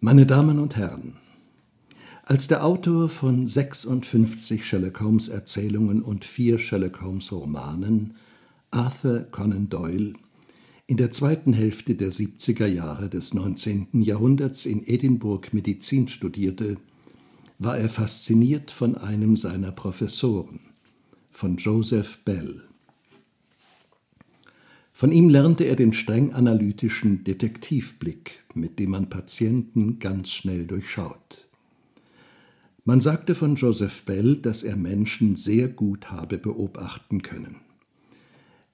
Meine Damen und Herren, als der Autor von 56 Sherlock Holmes Erzählungen und vier Sherlock Holmes Romanen, Arthur Conan Doyle, in der zweiten Hälfte der 70er Jahre des 19. Jahrhunderts in Edinburgh Medizin studierte, war er fasziniert von einem seiner Professoren, von Joseph Bell. Von ihm lernte er den streng analytischen Detektivblick, mit dem man Patienten ganz schnell durchschaut. Man sagte von Joseph Bell, dass er Menschen sehr gut habe beobachten können.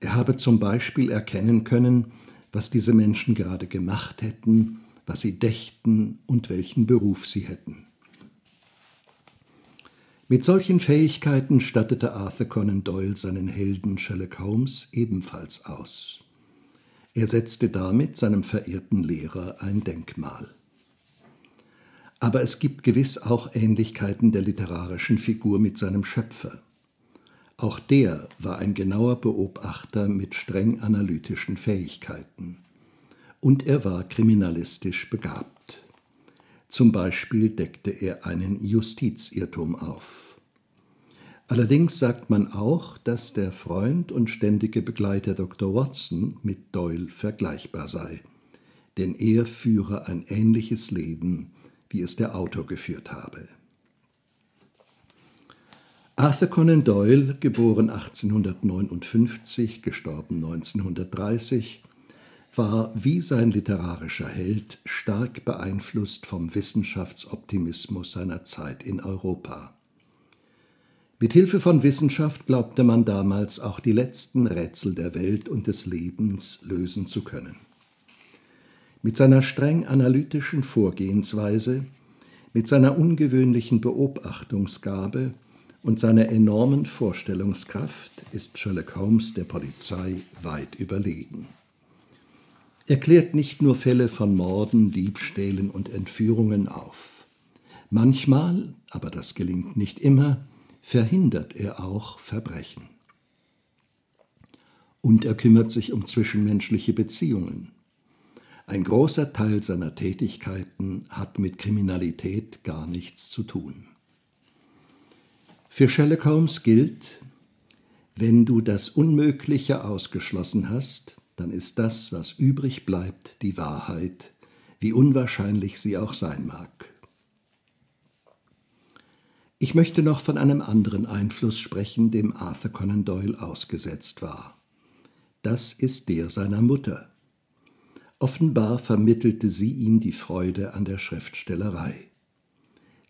Er habe zum Beispiel erkennen können, was diese Menschen gerade gemacht hätten, was sie dächten und welchen Beruf sie hätten. Mit solchen Fähigkeiten stattete Arthur Conan Doyle seinen Helden Sherlock Holmes ebenfalls aus. Er setzte damit seinem verehrten Lehrer ein Denkmal. Aber es gibt gewiss auch Ähnlichkeiten der literarischen Figur mit seinem Schöpfer. Auch der war ein genauer Beobachter mit streng analytischen Fähigkeiten. Und er war kriminalistisch begabt. Zum Beispiel deckte er einen Justizirrtum auf. Allerdings sagt man auch, dass der Freund und ständige Begleiter Dr. Watson mit Doyle vergleichbar sei, denn er führe ein ähnliches Leben, wie es der Autor geführt habe. Arthur Conan Doyle, geboren 1859, gestorben 1930, war wie sein literarischer Held stark beeinflusst vom Wissenschaftsoptimismus seiner Zeit in Europa. Mit Hilfe von Wissenschaft glaubte man damals auch die letzten Rätsel der Welt und des Lebens lösen zu können. Mit seiner streng analytischen Vorgehensweise, mit seiner ungewöhnlichen Beobachtungsgabe und seiner enormen Vorstellungskraft ist Sherlock Holmes der Polizei weit überlegen. Er klärt nicht nur Fälle von Morden, Diebstählen und Entführungen auf. Manchmal, aber das gelingt nicht immer, verhindert er auch Verbrechen. Und er kümmert sich um zwischenmenschliche Beziehungen. Ein großer Teil seiner Tätigkeiten hat mit Kriminalität gar nichts zu tun. Für Sherlock Holmes gilt, wenn du das Unmögliche ausgeschlossen hast, dann ist das, was übrig bleibt, die Wahrheit, wie unwahrscheinlich sie auch sein mag. Ich möchte noch von einem anderen Einfluss sprechen, dem Arthur Conan Doyle ausgesetzt war. Das ist der seiner Mutter. Offenbar vermittelte sie ihm die Freude an der Schriftstellerei.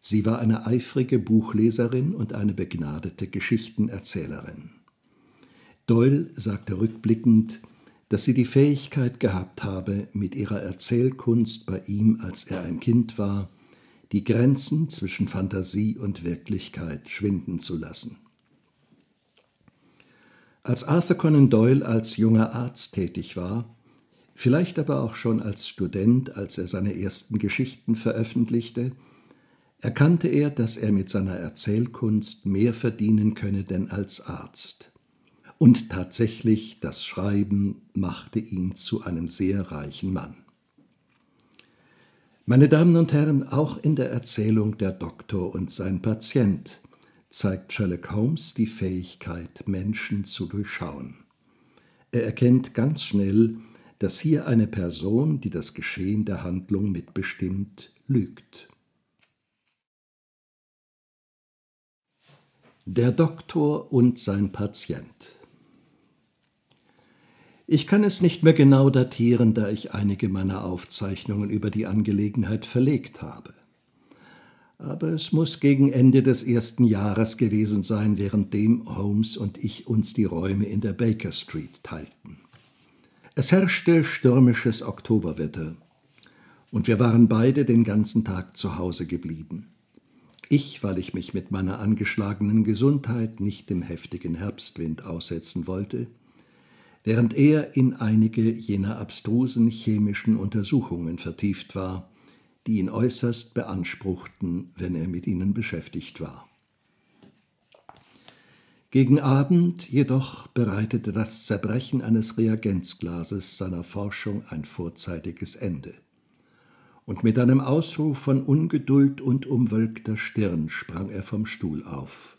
Sie war eine eifrige Buchleserin und eine begnadete Geschichtenerzählerin. Doyle sagte rückblickend, dass sie die Fähigkeit gehabt habe, mit ihrer Erzählkunst bei ihm, als er ein Kind war, die Grenzen zwischen Fantasie und Wirklichkeit schwinden zu lassen. Als Arthur Conan Doyle als junger Arzt tätig war, vielleicht aber auch schon als Student, als er seine ersten Geschichten veröffentlichte, erkannte er, dass er mit seiner Erzählkunst mehr verdienen könne denn als Arzt. Und tatsächlich, das Schreiben machte ihn zu einem sehr reichen Mann. Meine Damen und Herren, auch in der Erzählung Der Doktor und sein Patient zeigt Sherlock Holmes die Fähigkeit, Menschen zu durchschauen. Er erkennt ganz schnell, dass hier eine Person, die das Geschehen der Handlung mitbestimmt, lügt. Der Doktor und sein Patient ich kann es nicht mehr genau datieren, da ich einige meiner Aufzeichnungen über die Angelegenheit verlegt habe. Aber es muss gegen Ende des ersten Jahres gewesen sein, währenddem Holmes und ich uns die Räume in der Baker Street teilten. Es herrschte stürmisches Oktoberwetter, und wir waren beide den ganzen Tag zu Hause geblieben. Ich, weil ich mich mit meiner angeschlagenen Gesundheit nicht dem heftigen Herbstwind aussetzen wollte, während er in einige jener abstrusen chemischen Untersuchungen vertieft war, die ihn äußerst beanspruchten, wenn er mit ihnen beschäftigt war. Gegen Abend jedoch bereitete das Zerbrechen eines Reagenzglases seiner Forschung ein vorzeitiges Ende. und mit einem Ausruf von Ungeduld und umwölkter Stirn sprang er vom Stuhl auf.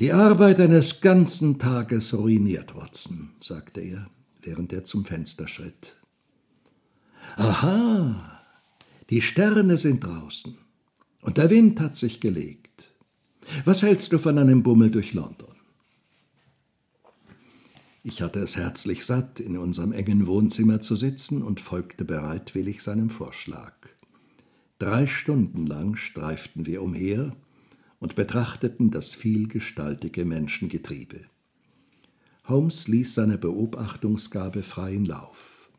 Die Arbeit eines ganzen Tages ruiniert, Watson, sagte er, während er zum Fenster schritt. Aha, die Sterne sind draußen und der Wind hat sich gelegt. Was hältst du von einem Bummel durch London? Ich hatte es herzlich satt, in unserem engen Wohnzimmer zu sitzen und folgte bereitwillig seinem Vorschlag. Drei Stunden lang streiften wir umher und betrachteten das vielgestaltige Menschengetriebe. Holmes ließ seine Beobachtungsgabe freien Lauf.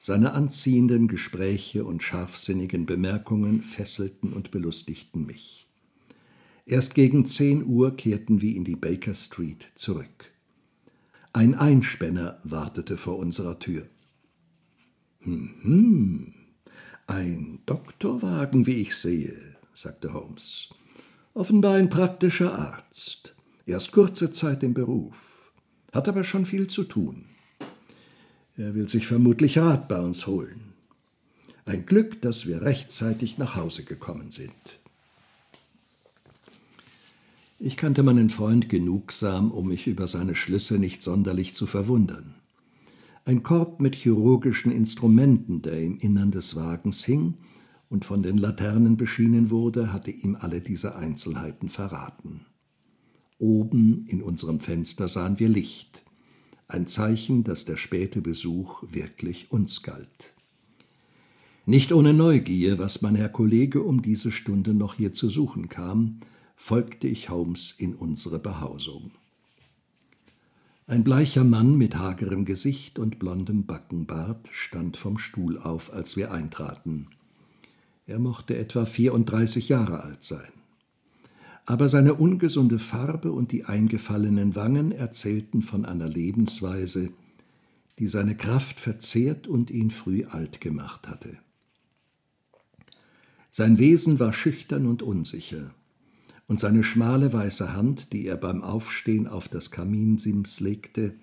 Seine anziehenden Gespräche und scharfsinnigen Bemerkungen fesselten und belustigten mich. Erst gegen zehn Uhr kehrten wir in die Baker Street zurück. Ein Einspänner wartete vor unserer Tür. Hm, hm, ein Doktorwagen, wie ich sehe, sagte Holmes. Offenbar ein praktischer Arzt. Erst kurze Zeit im Beruf, hat aber schon viel zu tun. Er will sich vermutlich Rat bei uns holen. Ein Glück, dass wir rechtzeitig nach Hause gekommen sind. Ich kannte meinen Freund genugsam, um mich über seine Schlüsse nicht sonderlich zu verwundern. Ein Korb mit chirurgischen Instrumenten, der im Innern des Wagens hing und von den Laternen beschienen wurde, hatte ihm alle diese Einzelheiten verraten. Oben in unserem Fenster sahen wir Licht, ein Zeichen, dass der späte Besuch wirklich uns galt. Nicht ohne Neugier, was mein Herr Kollege um diese Stunde noch hier zu suchen kam, folgte ich Holmes in unsere Behausung. Ein bleicher Mann mit hagerem Gesicht und blondem Backenbart stand vom Stuhl auf, als wir eintraten. Er mochte etwa 34 Jahre alt sein. Aber seine ungesunde Farbe und die eingefallenen Wangen erzählten von einer Lebensweise, die seine Kraft verzehrt und ihn früh alt gemacht hatte. Sein Wesen war schüchtern und unsicher und seine schmale weiße Hand, die er beim Aufstehen auf das Kaminsims legte,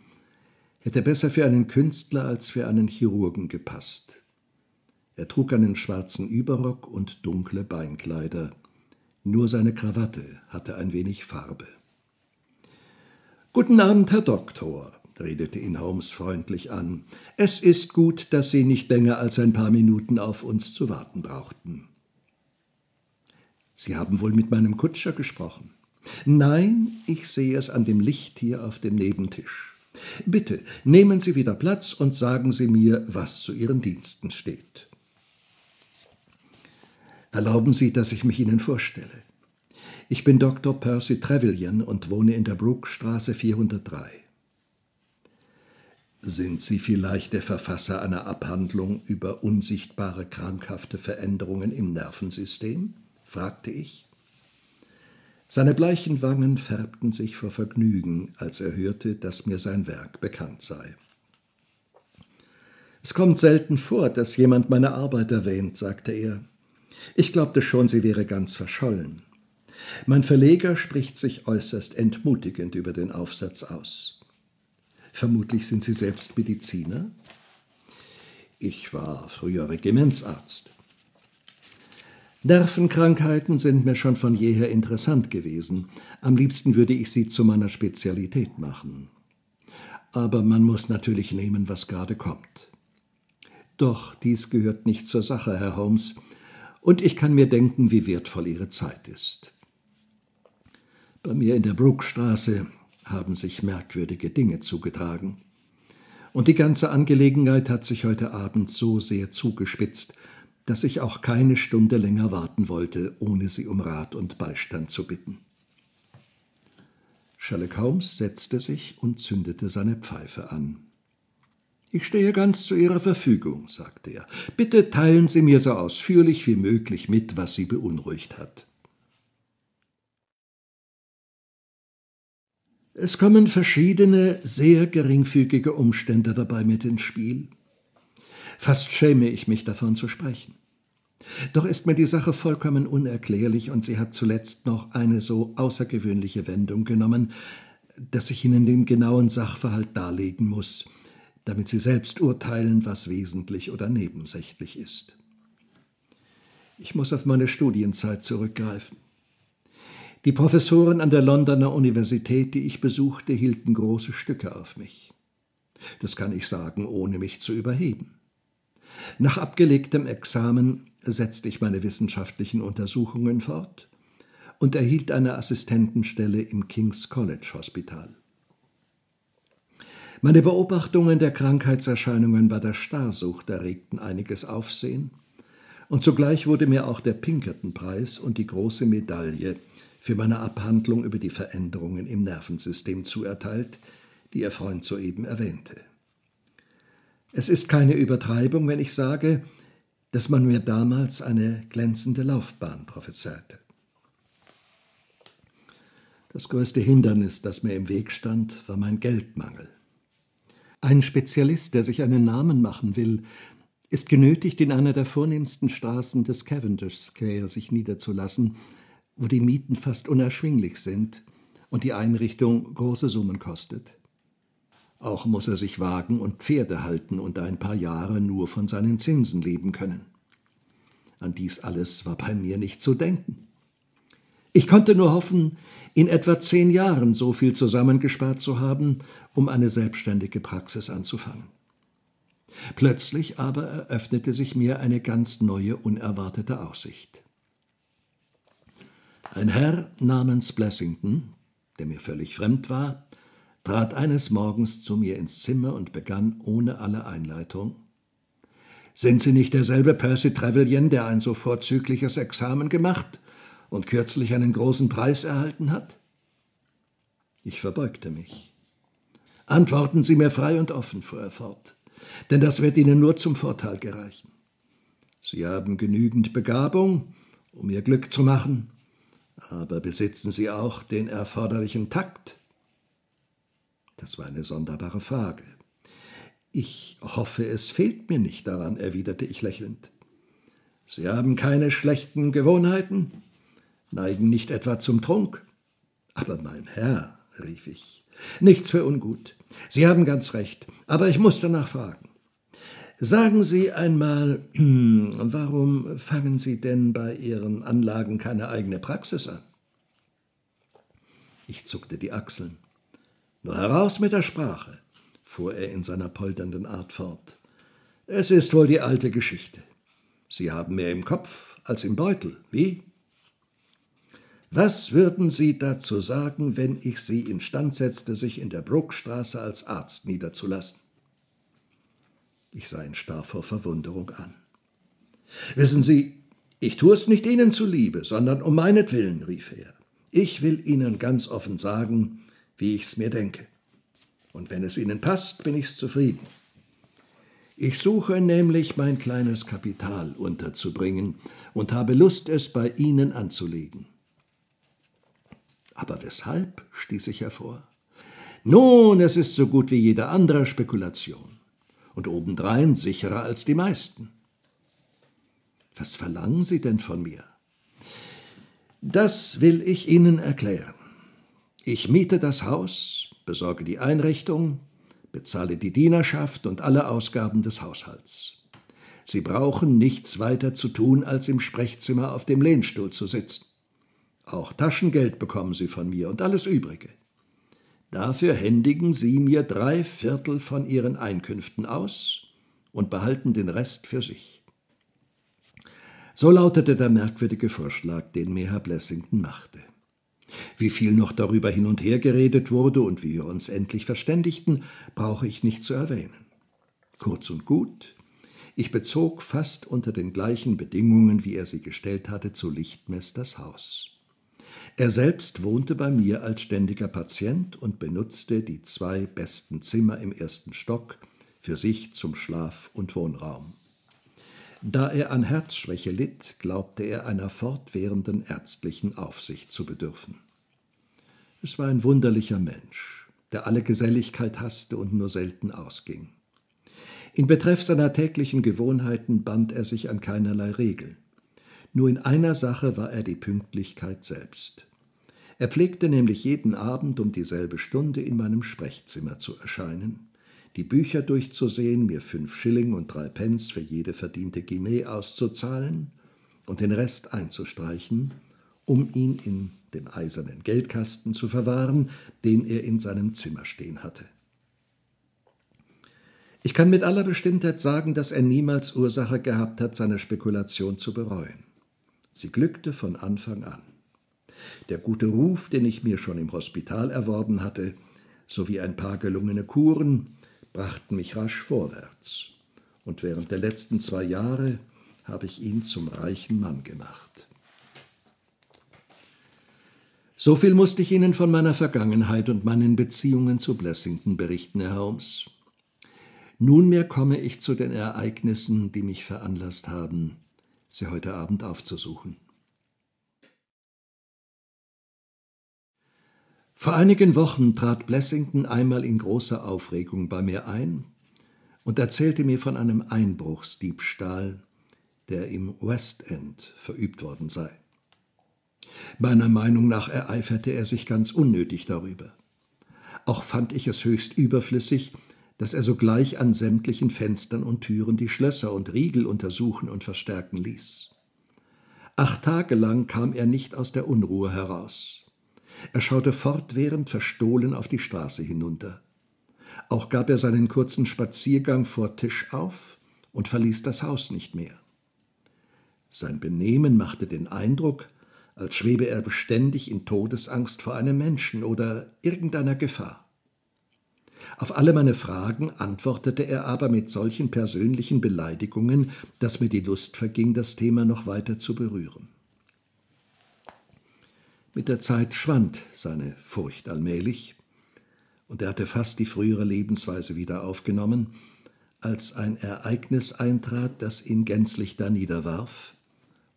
hätte besser für einen Künstler als für einen Chirurgen gepasst. Er trug einen schwarzen Überrock und dunkle Beinkleider, nur seine Krawatte hatte ein wenig Farbe. Guten Abend, Herr Doktor, redete ihn Holmes freundlich an. Es ist gut, dass Sie nicht länger als ein paar Minuten auf uns zu warten brauchten. Sie haben wohl mit meinem Kutscher gesprochen. Nein, ich sehe es an dem Licht hier auf dem Nebentisch. Bitte, nehmen Sie wieder Platz und sagen Sie mir, was zu Ihren Diensten steht. Erlauben Sie, dass ich mich Ihnen vorstelle. Ich bin Dr. Percy Trevelyan und wohne in der Brookstraße 403. Sind Sie vielleicht der Verfasser einer Abhandlung über unsichtbare krankhafte Veränderungen im Nervensystem? fragte ich. Seine bleichen Wangen färbten sich vor Vergnügen, als er hörte, dass mir sein Werk bekannt sei. Es kommt selten vor, dass jemand meine Arbeit erwähnt, sagte er. Ich glaubte schon, sie wäre ganz verschollen. Mein Verleger spricht sich äußerst entmutigend über den Aufsatz aus. Vermutlich sind Sie selbst Mediziner? Ich war früher Regimentsarzt. Nervenkrankheiten sind mir schon von jeher interessant gewesen. Am liebsten würde ich sie zu meiner Spezialität machen. Aber man muss natürlich nehmen, was gerade kommt. Doch dies gehört nicht zur Sache, Herr Holmes, und ich kann mir denken, wie wertvoll Ihre Zeit ist. Bei mir in der Brookstraße haben sich merkwürdige Dinge zugetragen. Und die ganze Angelegenheit hat sich heute Abend so sehr zugespitzt, dass ich auch keine Stunde länger warten wollte, ohne sie um Rat und Beistand zu bitten. Sherlock Holmes setzte sich und zündete seine Pfeife an. Ich stehe ganz zu Ihrer Verfügung, sagte er. Bitte teilen Sie mir so ausführlich wie möglich mit, was Sie beunruhigt hat. Es kommen verschiedene, sehr geringfügige Umstände dabei mit ins Spiel. Fast schäme ich mich davon zu sprechen. Doch ist mir die Sache vollkommen unerklärlich und sie hat zuletzt noch eine so außergewöhnliche Wendung genommen, dass ich Ihnen den genauen Sachverhalt darlegen muss, damit sie selbst urteilen, was wesentlich oder nebensächlich ist. Ich muss auf meine Studienzeit zurückgreifen. Die Professoren an der Londoner Universität, die ich besuchte, hielten große Stücke auf mich. Das kann ich sagen, ohne mich zu überheben. Nach abgelegtem Examen setzte ich meine wissenschaftlichen Untersuchungen fort und erhielt eine Assistentenstelle im King's College Hospital. Meine Beobachtungen der Krankheitserscheinungen bei der Starrsucht erregten einiges Aufsehen, und zugleich wurde mir auch der Pinkerton-Preis und die große Medaille für meine Abhandlung über die Veränderungen im Nervensystem zuerteilt, die Ihr Freund soeben erwähnte. Es ist keine Übertreibung, wenn ich sage, dass man mir damals eine glänzende Laufbahn prophezeite. Das größte Hindernis, das mir im Weg stand, war mein Geldmangel. Ein Spezialist, der sich einen Namen machen will, ist genötigt, in einer der vornehmsten Straßen des Cavendish Square sich niederzulassen, wo die Mieten fast unerschwinglich sind und die Einrichtung große Summen kostet. Auch muss er sich wagen und Pferde halten und ein paar Jahre nur von seinen Zinsen leben können. An dies alles war bei mir nicht zu denken. Ich konnte nur hoffen, in etwa zehn Jahren so viel zusammengespart zu haben, um eine selbstständige Praxis anzufangen. Plötzlich aber eröffnete sich mir eine ganz neue, unerwartete Aussicht. Ein Herr namens Blessington, der mir völlig fremd war, trat eines Morgens zu mir ins Zimmer und begann ohne alle Einleitung Sind Sie nicht derselbe Percy Trevelyan, der ein so vorzügliches Examen gemacht und kürzlich einen großen Preis erhalten hat? Ich verbeugte mich. Antworten Sie mir frei und offen, fuhr er fort, denn das wird Ihnen nur zum Vorteil gereichen. Sie haben genügend Begabung, um Ihr Glück zu machen, aber besitzen Sie auch den erforderlichen Takt? Das war eine sonderbare Frage. Ich hoffe, es fehlt mir nicht daran, erwiderte ich lächelnd. Sie haben keine schlechten Gewohnheiten? Neigen nicht etwa zum Trunk? Aber mein Herr, rief ich, nichts für ungut. Sie haben ganz recht, aber ich muss danach fragen. Sagen Sie einmal, warum fangen Sie denn bei Ihren Anlagen keine eigene Praxis an? Ich zuckte die Achseln. Nur heraus mit der Sprache, fuhr er in seiner polternden Art fort. Es ist wohl die alte Geschichte. Sie haben mehr im Kopf als im Beutel, wie? Was würden Sie dazu sagen, wenn ich Sie instand setzte, sich in der Brookstraße als Arzt niederzulassen? Ich sah ihn starr vor Verwunderung an. Wissen Sie, ich tue es nicht Ihnen zuliebe, sondern um meinetwillen, rief er. Ich will Ihnen ganz offen sagen, wie ich's mir denke. Und wenn es Ihnen passt, bin ich's zufrieden. Ich suche nämlich mein kleines Kapital unterzubringen und habe Lust, es bei Ihnen anzulegen. Aber weshalb? stieß ich hervor. Nun, es ist so gut wie jede andere Spekulation und obendrein sicherer als die meisten. Was verlangen Sie denn von mir? Das will ich Ihnen erklären. Ich miete das Haus, besorge die Einrichtung, bezahle die Dienerschaft und alle Ausgaben des Haushalts. Sie brauchen nichts weiter zu tun, als im Sprechzimmer auf dem Lehnstuhl zu sitzen. Auch Taschengeld bekommen Sie von mir und alles Übrige. Dafür händigen Sie mir drei Viertel von Ihren Einkünften aus und behalten den Rest für sich. So lautete der merkwürdige Vorschlag, den mir Herr Blessington machte. Wie viel noch darüber hin und her geredet wurde und wie wir uns endlich verständigten, brauche ich nicht zu erwähnen. Kurz und gut, ich bezog fast unter den gleichen Bedingungen, wie er sie gestellt hatte, zu Lichtmess das Haus. Er selbst wohnte bei mir als ständiger Patient und benutzte die zwei besten Zimmer im ersten Stock für sich zum Schlaf- und Wohnraum. Da er an Herzschwäche litt, glaubte er einer fortwährenden ärztlichen Aufsicht zu bedürfen. Es war ein wunderlicher Mensch, der alle Geselligkeit hasste und nur selten ausging. In Betreff seiner täglichen Gewohnheiten band er sich an keinerlei Regeln. Nur in einer Sache war er die Pünktlichkeit selbst. Er pflegte nämlich jeden Abend um dieselbe Stunde in meinem Sprechzimmer zu erscheinen, die Bücher durchzusehen, mir fünf Schilling und drei Pence für jede verdiente Guinee auszuzahlen und den Rest einzustreichen, um ihn in dem eisernen Geldkasten zu verwahren, den er in seinem Zimmer stehen hatte. Ich kann mit aller Bestimmtheit sagen, dass er niemals Ursache gehabt hat, seine Spekulation zu bereuen. Sie glückte von Anfang an. Der gute Ruf, den ich mir schon im Hospital erworben hatte, sowie ein paar gelungene Kuren, brachten mich rasch vorwärts. Und während der letzten zwei Jahre habe ich ihn zum reichen Mann gemacht. So viel musste ich Ihnen von meiner Vergangenheit und meinen Beziehungen zu Blessington berichten, Herr Holmes. Nunmehr komme ich zu den Ereignissen, die mich veranlasst haben, Sie heute Abend aufzusuchen. Vor einigen Wochen trat Blessington einmal in großer Aufregung bei mir ein und erzählte mir von einem Einbruchsdiebstahl, der im West End verübt worden sei. Meiner Meinung nach ereiferte er sich ganz unnötig darüber. Auch fand ich es höchst überflüssig, dass er sogleich an sämtlichen Fenstern und Türen die Schlösser und Riegel untersuchen und verstärken ließ. Acht Tage lang kam er nicht aus der Unruhe heraus. Er schaute fortwährend verstohlen auf die Straße hinunter. Auch gab er seinen kurzen Spaziergang vor Tisch auf und verließ das Haus nicht mehr. Sein Benehmen machte den Eindruck, als schwebe er beständig in Todesangst vor einem Menschen oder irgendeiner Gefahr. Auf alle meine Fragen antwortete er aber mit solchen persönlichen Beleidigungen, dass mir die Lust verging, das Thema noch weiter zu berühren. Mit der Zeit schwand seine Furcht allmählich, und er hatte fast die frühere Lebensweise wieder aufgenommen, als ein Ereignis eintrat, das ihn gänzlich daniederwarf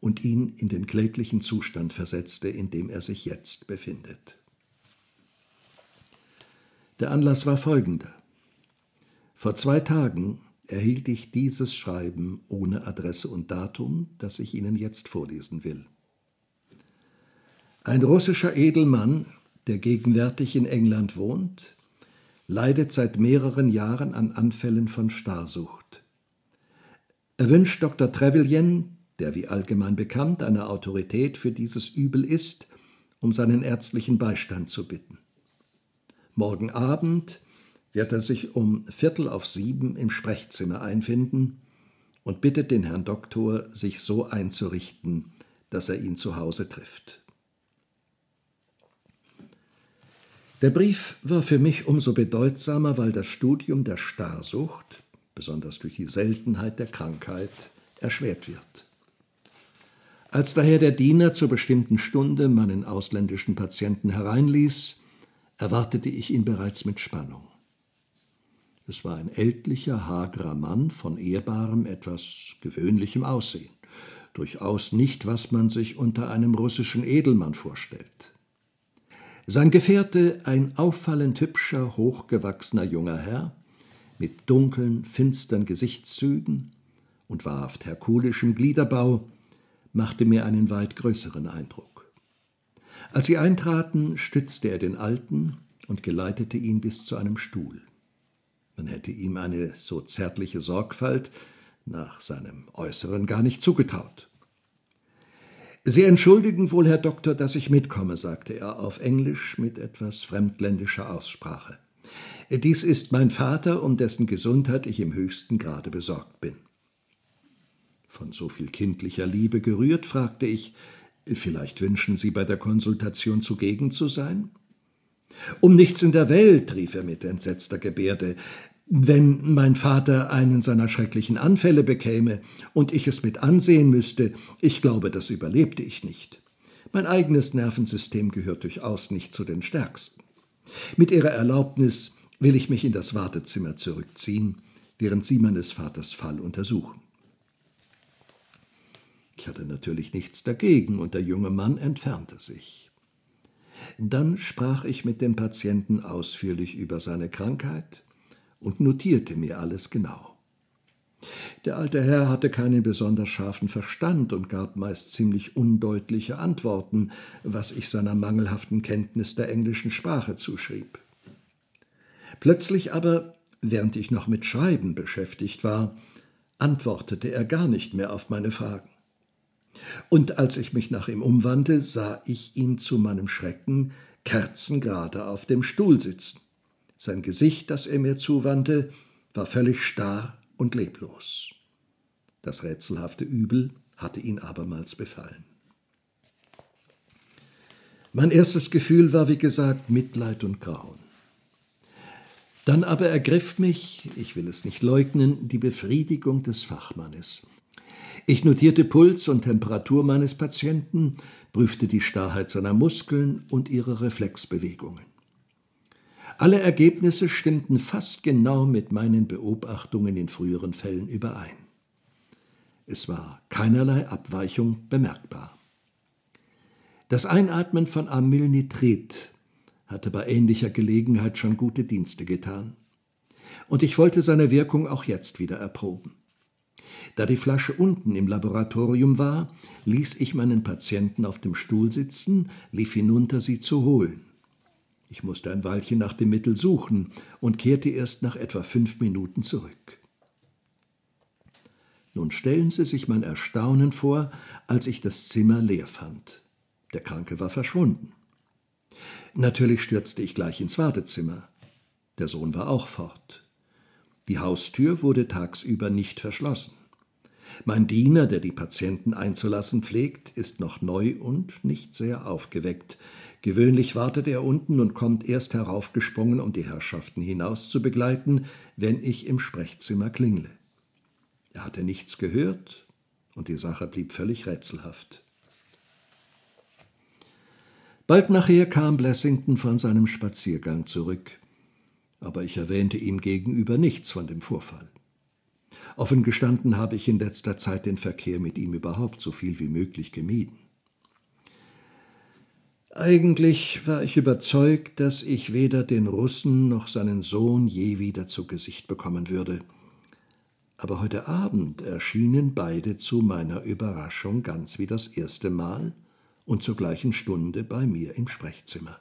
und ihn in den kläglichen Zustand versetzte, in dem er sich jetzt befindet. Der Anlass war folgender. Vor zwei Tagen erhielt ich dieses Schreiben ohne Adresse und Datum, das ich Ihnen jetzt vorlesen will. Ein russischer Edelmann, der gegenwärtig in England wohnt, leidet seit mehreren Jahren an Anfällen von Starrsucht. Er wünscht Dr. Trevelyan, der wie allgemein bekannt eine Autorität für dieses Übel ist, um seinen ärztlichen Beistand zu bitten. Morgen Abend wird er sich um Viertel auf sieben im Sprechzimmer einfinden und bittet den Herrn Doktor, sich so einzurichten, dass er ihn zu Hause trifft. Der Brief war für mich umso bedeutsamer, weil das Studium der Starrsucht, besonders durch die Seltenheit der Krankheit, erschwert wird. Als daher der Diener zur bestimmten Stunde meinen ausländischen Patienten hereinließ, erwartete ich ihn bereits mit Spannung. Es war ein ältlicher, hagerer Mann von ehrbarem, etwas gewöhnlichem Aussehen, durchaus nicht, was man sich unter einem russischen Edelmann vorstellt. Sein Gefährte ein auffallend hübscher, hochgewachsener junger Herr, mit dunklen, finstern Gesichtszügen und wahrhaft herkulischem Gliederbau, machte mir einen weit größeren Eindruck. Als sie eintraten, stützte er den Alten und geleitete ihn bis zu einem Stuhl. Man hätte ihm eine so zärtliche Sorgfalt nach seinem Äußeren gar nicht zugetraut. Sie entschuldigen wohl, Herr Doktor, dass ich mitkomme, sagte er auf Englisch mit etwas fremdländischer Aussprache. Dies ist mein Vater, um dessen Gesundheit ich im höchsten Grade besorgt bin. Von so viel kindlicher Liebe gerührt, fragte ich, Vielleicht wünschen Sie bei der Konsultation zugegen zu sein? Um nichts in der Welt, rief er mit entsetzter Gebärde, wenn mein Vater einen seiner schrecklichen Anfälle bekäme und ich es mit ansehen müsste, ich glaube, das überlebte ich nicht. Mein eigenes Nervensystem gehört durchaus nicht zu den stärksten. Mit Ihrer Erlaubnis will ich mich in das Wartezimmer zurückziehen, während Sie meines Vaters Fall untersuchen. Ich hatte natürlich nichts dagegen, und der junge Mann entfernte sich. Dann sprach ich mit dem Patienten ausführlich über seine Krankheit und notierte mir alles genau. Der alte Herr hatte keinen besonders scharfen Verstand und gab meist ziemlich undeutliche Antworten, was ich seiner mangelhaften Kenntnis der englischen Sprache zuschrieb. Plötzlich aber während ich noch mit Schreiben beschäftigt war, antwortete er gar nicht mehr auf meine Fragen. Und als ich mich nach ihm umwandte, sah ich ihn zu meinem Schrecken kerzengerade auf dem Stuhl sitzen. Sein Gesicht, das er mir zuwandte, war völlig starr und leblos. Das rätselhafte Übel hatte ihn abermals befallen. Mein erstes Gefühl war, wie gesagt, Mitleid und Grauen. Dann aber ergriff mich, ich will es nicht leugnen, die Befriedigung des Fachmannes. Ich notierte Puls und Temperatur meines Patienten, prüfte die Starrheit seiner Muskeln und ihre Reflexbewegungen. Alle Ergebnisse stimmten fast genau mit meinen Beobachtungen in früheren Fällen überein. Es war keinerlei Abweichung bemerkbar. Das Einatmen von Amylnitrit hatte bei ähnlicher Gelegenheit schon gute Dienste getan. Und ich wollte seine Wirkung auch jetzt wieder erproben. Da die Flasche unten im Laboratorium war, ließ ich meinen Patienten auf dem Stuhl sitzen, lief hinunter, sie zu holen. Ich musste ein Weilchen nach dem Mittel suchen und kehrte erst nach etwa fünf Minuten zurück. Nun stellen Sie sich mein Erstaunen vor, als ich das Zimmer leer fand. Der Kranke war verschwunden. Natürlich stürzte ich gleich ins Wartezimmer. Der Sohn war auch fort. Die Haustür wurde tagsüber nicht verschlossen. Mein Diener, der die Patienten einzulassen pflegt, ist noch neu und nicht sehr aufgeweckt. Gewöhnlich wartet er unten und kommt erst heraufgesprungen, um die Herrschaften hinaus zu begleiten, wenn ich im Sprechzimmer klingle. Er hatte nichts gehört und die Sache blieb völlig rätselhaft. Bald nachher kam Blessington von seinem Spaziergang zurück, aber ich erwähnte ihm gegenüber nichts von dem Vorfall. Offen gestanden habe ich in letzter Zeit den Verkehr mit ihm überhaupt so viel wie möglich gemieden. Eigentlich war ich überzeugt, dass ich weder den Russen noch seinen Sohn je wieder zu Gesicht bekommen würde – aber heute Abend erschienen beide zu meiner Überraschung ganz wie das erste Mal und zur gleichen Stunde bei mir im Sprechzimmer.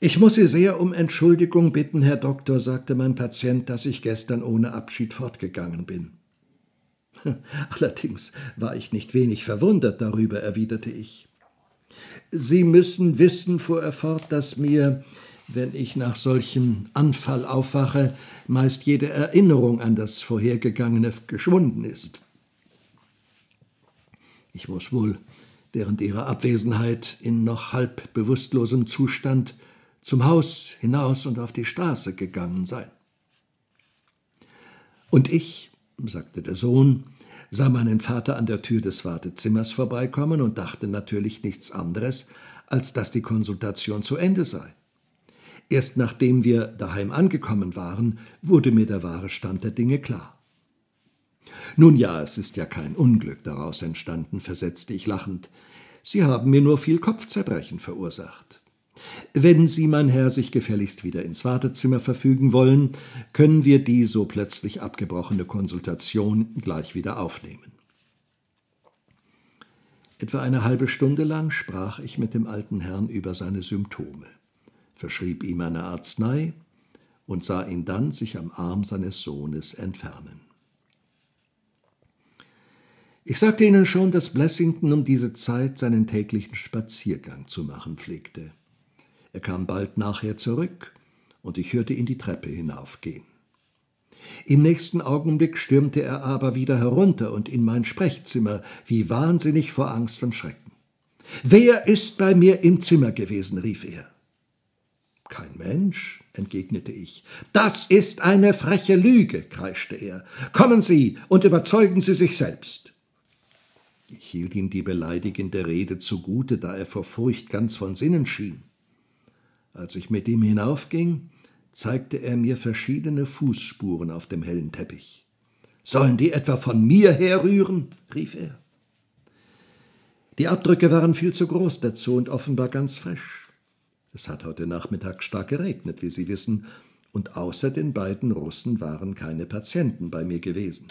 Ich muss Sie sehr um Entschuldigung bitten, Herr Doktor, sagte mein Patient, dass ich gestern ohne Abschied fortgegangen bin. Allerdings war ich nicht wenig verwundert darüber, erwiderte ich. Sie müssen wissen, fuhr er fort, dass mir wenn ich nach solchem Anfall aufwache, meist jede Erinnerung an das Vorhergegangene geschwunden ist. Ich muss wohl während ihrer Abwesenheit in noch halb bewusstlosem Zustand zum Haus hinaus und auf die Straße gegangen sein. Und ich, sagte der Sohn, sah meinen Vater an der Tür des Wartezimmers vorbeikommen und dachte natürlich nichts anderes, als dass die Konsultation zu Ende sei. Erst nachdem wir daheim angekommen waren, wurde mir der wahre Stand der Dinge klar. Nun ja, es ist ja kein Unglück daraus entstanden, versetzte ich lachend. Sie haben mir nur viel Kopfzerbrechen verursacht. Wenn Sie, mein Herr, sich gefälligst wieder ins Wartezimmer verfügen wollen, können wir die so plötzlich abgebrochene Konsultation gleich wieder aufnehmen. Etwa eine halbe Stunde lang sprach ich mit dem alten Herrn über seine Symptome verschrieb ihm eine Arznei und sah ihn dann sich am Arm seines Sohnes entfernen. Ich sagte Ihnen schon, dass Blessington um diese Zeit seinen täglichen Spaziergang zu machen pflegte. Er kam bald nachher zurück, und ich hörte ihn die Treppe hinaufgehen. Im nächsten Augenblick stürmte er aber wieder herunter und in mein Sprechzimmer, wie wahnsinnig vor Angst und Schrecken. Wer ist bei mir im Zimmer gewesen? rief er. Kein Mensch, entgegnete ich. Das ist eine freche Lüge, kreischte er. Kommen Sie und überzeugen Sie sich selbst. Ich hielt ihm die beleidigende Rede zugute, da er vor Furcht ganz von Sinnen schien. Als ich mit ihm hinaufging, zeigte er mir verschiedene Fußspuren auf dem hellen Teppich. Sollen die etwa von mir herrühren? rief er. Die Abdrücke waren viel zu groß dazu und offenbar ganz frisch. Es hat heute Nachmittag stark geregnet, wie Sie wissen, und außer den beiden Russen waren keine Patienten bei mir gewesen.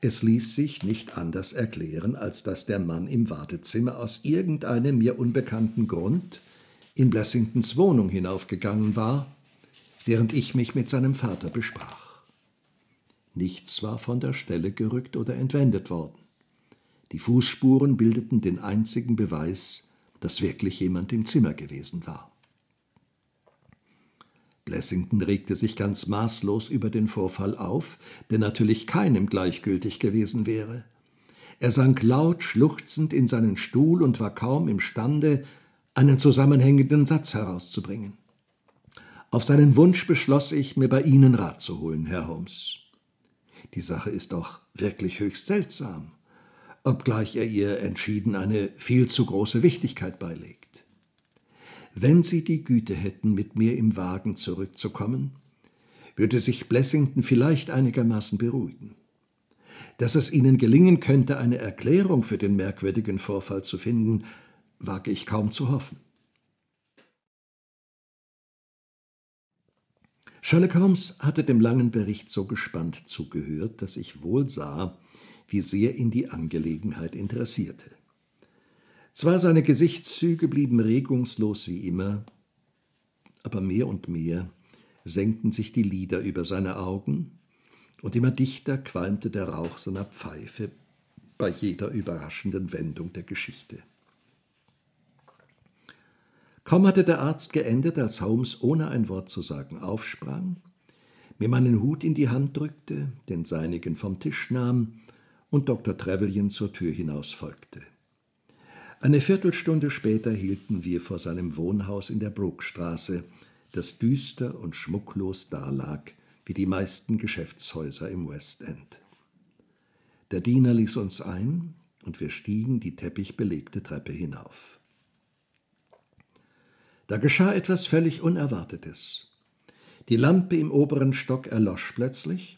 Es ließ sich nicht anders erklären, als dass der Mann im Wartezimmer aus irgendeinem mir unbekannten Grund in Blessingtons Wohnung hinaufgegangen war, während ich mich mit seinem Vater besprach. Nichts war von der Stelle gerückt oder entwendet worden. Die Fußspuren bildeten den einzigen Beweis, dass wirklich jemand im Zimmer gewesen war. Blessington regte sich ganz maßlos über den Vorfall auf, der natürlich keinem gleichgültig gewesen wäre. Er sank laut schluchzend in seinen Stuhl und war kaum imstande, einen zusammenhängenden Satz herauszubringen. Auf seinen Wunsch beschloss ich, mir bei Ihnen Rat zu holen, Herr Holmes. Die Sache ist doch wirklich höchst seltsam, obgleich er ihr entschieden eine viel zu große Wichtigkeit beilegt. Wenn Sie die Güte hätten, mit mir im Wagen zurückzukommen, würde sich Blessington vielleicht einigermaßen beruhigen. Dass es Ihnen gelingen könnte, eine Erklärung für den merkwürdigen Vorfall zu finden, wage ich kaum zu hoffen. Sherlock Holmes hatte dem langen Bericht so gespannt zugehört, dass ich wohl sah, wie sehr ihn die Angelegenheit interessierte. Zwar seine Gesichtszüge blieben regungslos wie immer, aber mehr und mehr senkten sich die Lider über seine Augen, und immer dichter qualmte der Rauch seiner Pfeife bei jeder überraschenden Wendung der Geschichte. Kaum hatte der Arzt geendet, als Holmes ohne ein Wort zu sagen aufsprang, mir meinen Hut in die Hand drückte, den seinigen vom Tisch nahm und Dr. Trevelyan zur Tür hinaus folgte. Eine Viertelstunde später hielten wir vor seinem Wohnhaus in der Brookstraße, das düster und schmucklos dalag, wie die meisten Geschäftshäuser im West End. Der Diener ließ uns ein, und wir stiegen die teppichbelegte Treppe hinauf. Da geschah etwas völlig Unerwartetes. Die Lampe im oberen Stock erlosch plötzlich,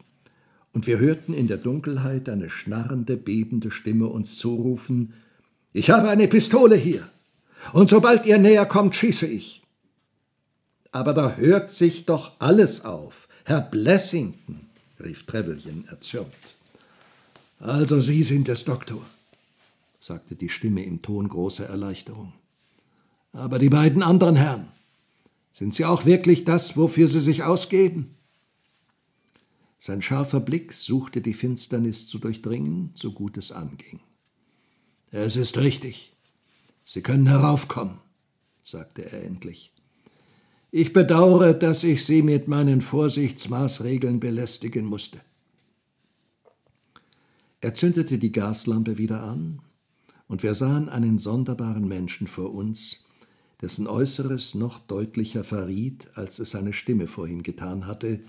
und wir hörten in der Dunkelheit eine schnarrende, bebende Stimme uns zurufen Ich habe eine Pistole hier, und sobald ihr näher kommt, schieße ich. Aber da hört sich doch alles auf, Herr Blessington, rief Trevelyan erzürnt. Also Sie sind es, Doktor, sagte die Stimme im Ton großer Erleichterung. Aber die beiden anderen Herren, sind sie auch wirklich das, wofür sie sich ausgeben? Sein scharfer Blick suchte die Finsternis zu durchdringen, so gut es anging. Es ist richtig. Sie können heraufkommen, sagte er endlich. Ich bedauere, dass ich Sie mit meinen Vorsichtsmaßregeln belästigen musste. Er zündete die Gaslampe wieder an, und wir sahen einen sonderbaren Menschen vor uns, dessen Äußeres noch deutlicher verriet, als es seine Stimme vorhin getan hatte,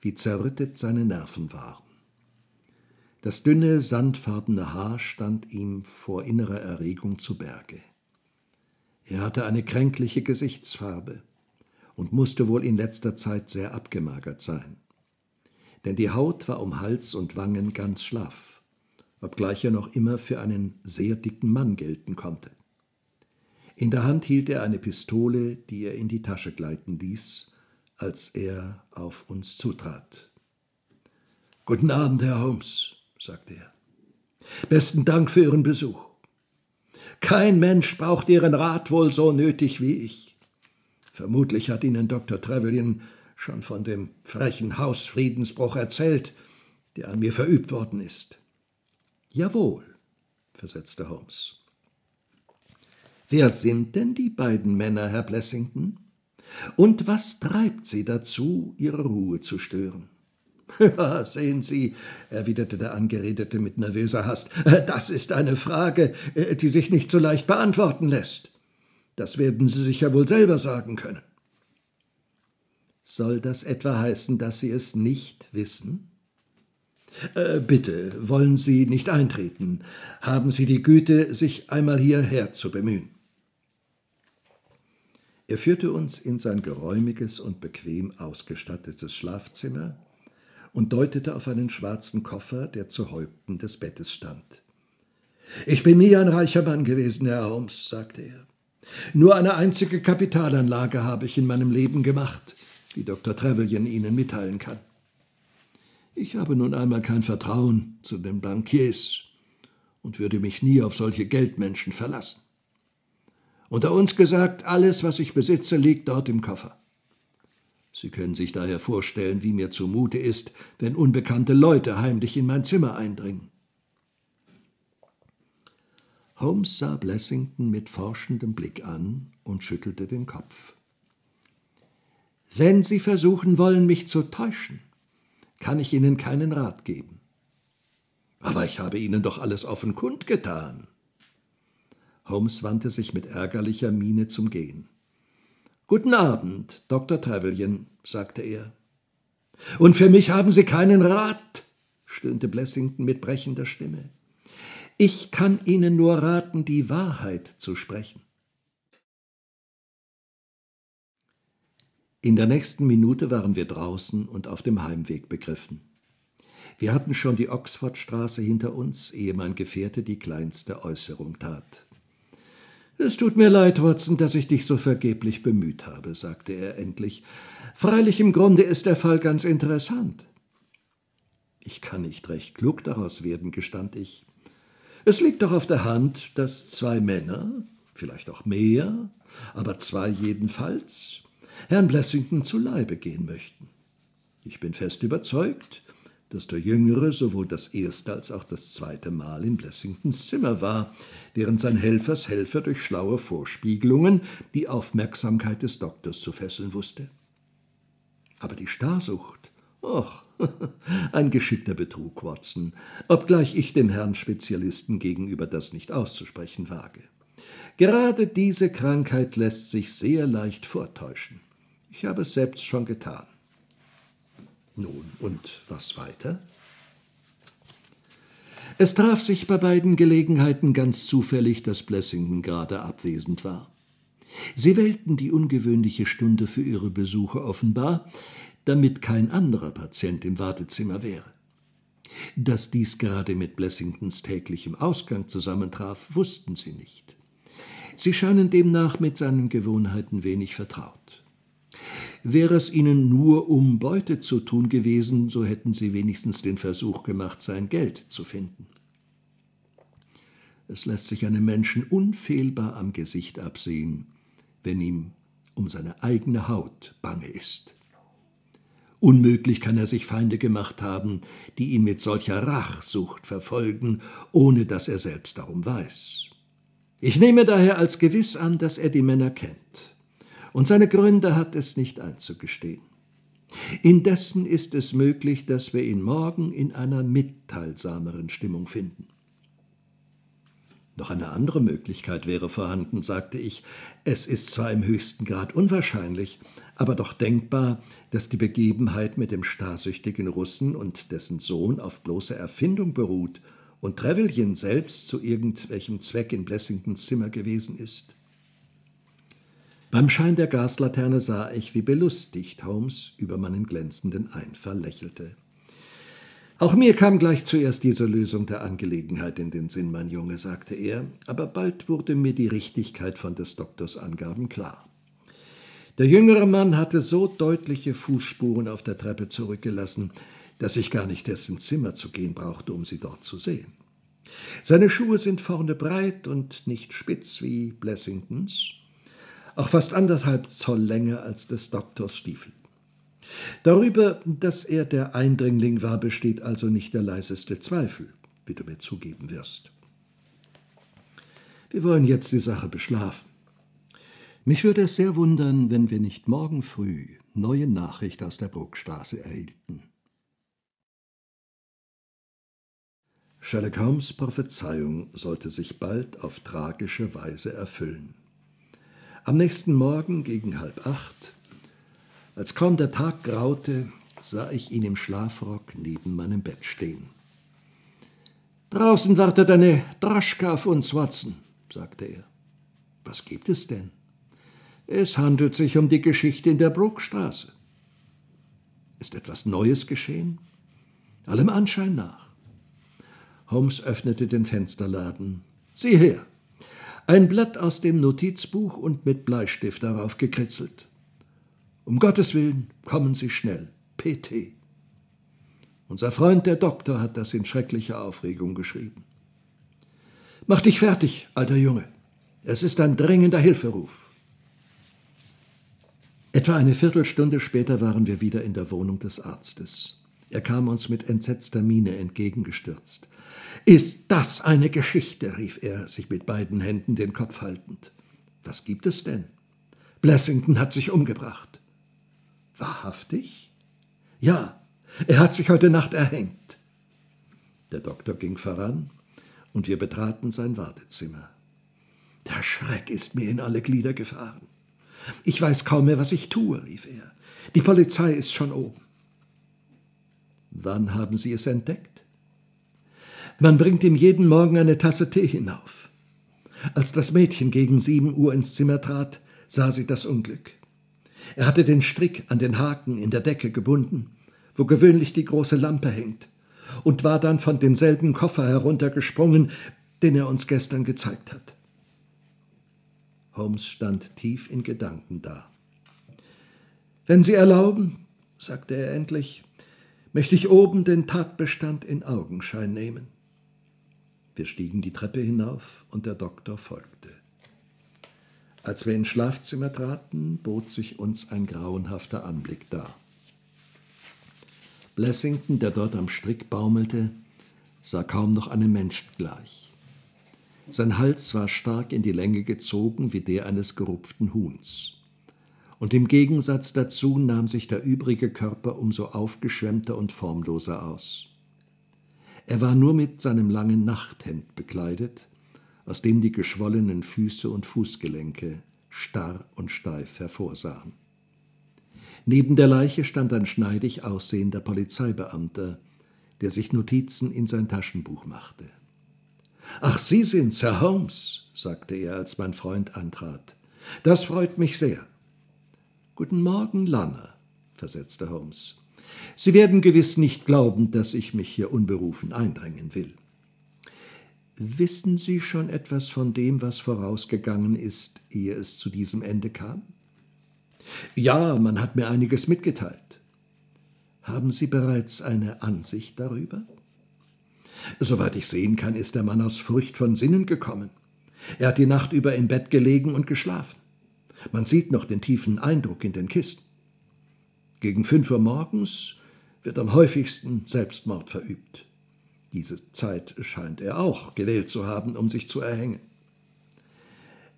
wie zerrüttet seine Nerven waren. Das dünne, sandfarbene Haar stand ihm vor innerer Erregung zu Berge. Er hatte eine kränkliche Gesichtsfarbe und musste wohl in letzter Zeit sehr abgemagert sein. Denn die Haut war um Hals und Wangen ganz schlaff, obgleich er noch immer für einen sehr dicken Mann gelten konnte. In der Hand hielt er eine Pistole, die er in die Tasche gleiten ließ, als er auf uns zutrat. Guten Abend, Herr Holmes, sagte er. Besten Dank für Ihren Besuch. Kein Mensch braucht Ihren Rat wohl so nötig wie ich. Vermutlich hat Ihnen Dr. Trevelyan schon von dem frechen Hausfriedensbruch erzählt, der an mir verübt worden ist. Jawohl, versetzte Holmes. Wer sind denn die beiden Männer, Herr Blessington? Und was treibt sie dazu, ihre Ruhe zu stören? Ja, sehen Sie, erwiderte der Angeredete mit nervöser Hast, das ist eine Frage, äh, die sich nicht so leicht beantworten lässt. Das werden Sie sich ja wohl selber sagen können. Soll das etwa heißen, dass Sie es nicht wissen? Äh, bitte, wollen Sie nicht eintreten. Haben Sie die Güte, sich einmal hierher zu bemühen. Er führte uns in sein geräumiges und bequem ausgestattetes Schlafzimmer und deutete auf einen schwarzen Koffer, der zu Häupten des Bettes stand. Ich bin nie ein reicher Mann gewesen, Herr Holmes, sagte er. Nur eine einzige Kapitalanlage habe ich in meinem Leben gemacht, wie Dr. Trevelyan Ihnen mitteilen kann. Ich habe nun einmal kein Vertrauen zu den Bankiers und würde mich nie auf solche Geldmenschen verlassen. Unter uns gesagt, alles, was ich besitze, liegt dort im Koffer. Sie können sich daher vorstellen, wie mir zumute ist, wenn unbekannte Leute heimlich in mein Zimmer eindringen. Holmes sah Blessington mit forschendem Blick an und schüttelte den Kopf. Wenn Sie versuchen wollen, mich zu täuschen, kann ich Ihnen keinen Rat geben. Aber ich habe Ihnen doch alles offen kundgetan. Holmes wandte sich mit ärgerlicher Miene zum Gehen. Guten Abend, Dr. Trevelyan, sagte er. Und für mich haben Sie keinen Rat, stöhnte Blessington mit brechender Stimme. Ich kann Ihnen nur raten, die Wahrheit zu sprechen. In der nächsten Minute waren wir draußen und auf dem Heimweg begriffen. Wir hatten schon die Oxfordstraße hinter uns, ehe mein Gefährte die kleinste Äußerung tat. Es tut mir leid, Watson, dass ich dich so vergeblich bemüht habe, sagte er endlich. Freilich im Grunde ist der Fall ganz interessant. Ich kann nicht recht klug daraus werden, gestand ich. Es liegt doch auf der Hand, dass zwei Männer, vielleicht auch mehr, aber zwei jedenfalls, Herrn Blessington zu Leibe gehen möchten. Ich bin fest überzeugt, dass der Jüngere sowohl das erste als auch das zweite Mal in Blessingtons Zimmer war, während sein Helfershelfer durch schlaue Vorspiegelungen die Aufmerksamkeit des Doktors zu fesseln wusste. Aber die Starrsucht Och, ein geschickter Betrug, Watson, obgleich ich dem Herrn Spezialisten gegenüber das nicht auszusprechen wage. Gerade diese Krankheit lässt sich sehr leicht vortäuschen. Ich habe es selbst schon getan. Nun, und was weiter? Es traf sich bei beiden Gelegenheiten ganz zufällig, dass Blessington gerade abwesend war. Sie wählten die ungewöhnliche Stunde für ihre Besuche offenbar, damit kein anderer Patient im Wartezimmer wäre. Dass dies gerade mit Blessingtons täglichem Ausgang zusammentraf, wussten sie nicht. Sie scheinen demnach mit seinen Gewohnheiten wenig vertraut. Wäre es ihnen nur um Beute zu tun gewesen, so hätten sie wenigstens den Versuch gemacht, sein Geld zu finden. Es lässt sich einem Menschen unfehlbar am Gesicht absehen, wenn ihm um seine eigene Haut bange ist. Unmöglich kann er sich Feinde gemacht haben, die ihn mit solcher Rachsucht verfolgen, ohne dass er selbst darum weiß. Ich nehme daher als gewiss an, dass er die Männer kennt, und seine Gründe hat es nicht einzugestehen. Indessen ist es möglich, dass wir ihn morgen in einer mitteilsameren Stimmung finden. Noch eine andere Möglichkeit wäre vorhanden, sagte ich. Es ist zwar im höchsten Grad unwahrscheinlich, aber doch denkbar, dass die Begebenheit mit dem starrsüchtigen Russen und dessen Sohn auf bloße Erfindung beruht und Trevelyan selbst zu irgendwelchem Zweck in Blessingtons Zimmer gewesen ist. Beim Schein der Gaslaterne sah ich, wie belustigt Holmes über meinen glänzenden Einfall lächelte. Auch mir kam gleich zuerst diese Lösung der Angelegenheit in den Sinn, mein Junge, sagte er, aber bald wurde mir die Richtigkeit von des Doktors Angaben klar. Der jüngere Mann hatte so deutliche Fußspuren auf der Treppe zurückgelassen, dass ich gar nicht erst ins Zimmer zu gehen brauchte, um sie dort zu sehen. Seine Schuhe sind vorne breit und nicht spitz wie Blessingtons, auch fast anderthalb Zoll länger als des Doktors Stiefel. Darüber, dass er der Eindringling war, besteht also nicht der leiseste Zweifel, wie du mir zugeben wirst. Wir wollen jetzt die Sache beschlafen. Mich würde es sehr wundern, wenn wir nicht morgen früh neue Nachricht aus der Bruckstraße erhielten. Sherlock Holmes' Prophezeiung sollte sich bald auf tragische Weise erfüllen. Am nächsten Morgen gegen halb acht als kaum der Tag graute, sah ich ihn im Schlafrock neben meinem Bett stehen. Draußen wartet eine Droschka auf uns, Watson, sagte er. Was gibt es denn? Es handelt sich um die Geschichte in der Brookstraße. Ist etwas Neues geschehen? Allem Anschein nach. Holmes öffnete den Fensterladen. Sieh her! Ein Blatt aus dem Notizbuch und mit Bleistift darauf gekritzelt. Um Gottes Willen, kommen Sie schnell. PT. Unser Freund der Doktor hat das in schrecklicher Aufregung geschrieben. Mach dich fertig, alter Junge. Es ist ein dringender Hilferuf. Etwa eine Viertelstunde später waren wir wieder in der Wohnung des Arztes. Er kam uns mit entsetzter Miene entgegengestürzt. Ist das eine Geschichte? rief er, sich mit beiden Händen den Kopf haltend. Was gibt es denn? Blessington hat sich umgebracht. Wahrhaftig? Ja, er hat sich heute Nacht erhängt. Der Doktor ging voran, und wir betraten sein Wartezimmer. Der Schreck ist mir in alle Glieder gefahren. Ich weiß kaum mehr, was ich tue, rief er. Die Polizei ist schon oben. Wann haben Sie es entdeckt? Man bringt ihm jeden Morgen eine Tasse Tee hinauf. Als das Mädchen gegen sieben Uhr ins Zimmer trat, sah sie das Unglück. Er hatte den Strick an den Haken in der Decke gebunden, wo gewöhnlich die große Lampe hängt, und war dann von demselben Koffer heruntergesprungen, den er uns gestern gezeigt hat. Holmes stand tief in Gedanken da. Wenn Sie erlauben, sagte er endlich, möchte ich oben den Tatbestand in Augenschein nehmen. Wir stiegen die Treppe hinauf und der Doktor folgte. Als wir ins Schlafzimmer traten, bot sich uns ein grauenhafter Anblick dar. Blessington, der dort am Strick baumelte, sah kaum noch einem Menschen gleich. Sein Hals war stark in die Länge gezogen wie der eines gerupften Huhns. Und im Gegensatz dazu nahm sich der übrige Körper umso aufgeschwemmter und formloser aus. Er war nur mit seinem langen Nachthemd bekleidet, aus dem die geschwollenen Füße und Fußgelenke starr und steif hervorsahen. Neben der Leiche stand ein schneidig aussehender Polizeibeamter, der sich Notizen in sein Taschenbuch machte. Ach, Sie sind's, Herr Holmes, sagte er, als mein Freund antrat. Das freut mich sehr. Guten Morgen, Lanner, versetzte Holmes. Sie werden gewiss nicht glauben, dass ich mich hier unberufen eindrängen will. Wissen Sie schon etwas von dem, was vorausgegangen ist, ehe es zu diesem Ende kam? Ja, man hat mir einiges mitgeteilt. Haben Sie bereits eine Ansicht darüber? Soweit ich sehen kann, ist der Mann aus Furcht von Sinnen gekommen. Er hat die Nacht über im Bett gelegen und geschlafen. Man sieht noch den tiefen Eindruck in den Kisten. Gegen fünf Uhr morgens wird am häufigsten Selbstmord verübt. Diese Zeit scheint er auch gewählt zu haben, um sich zu erhängen.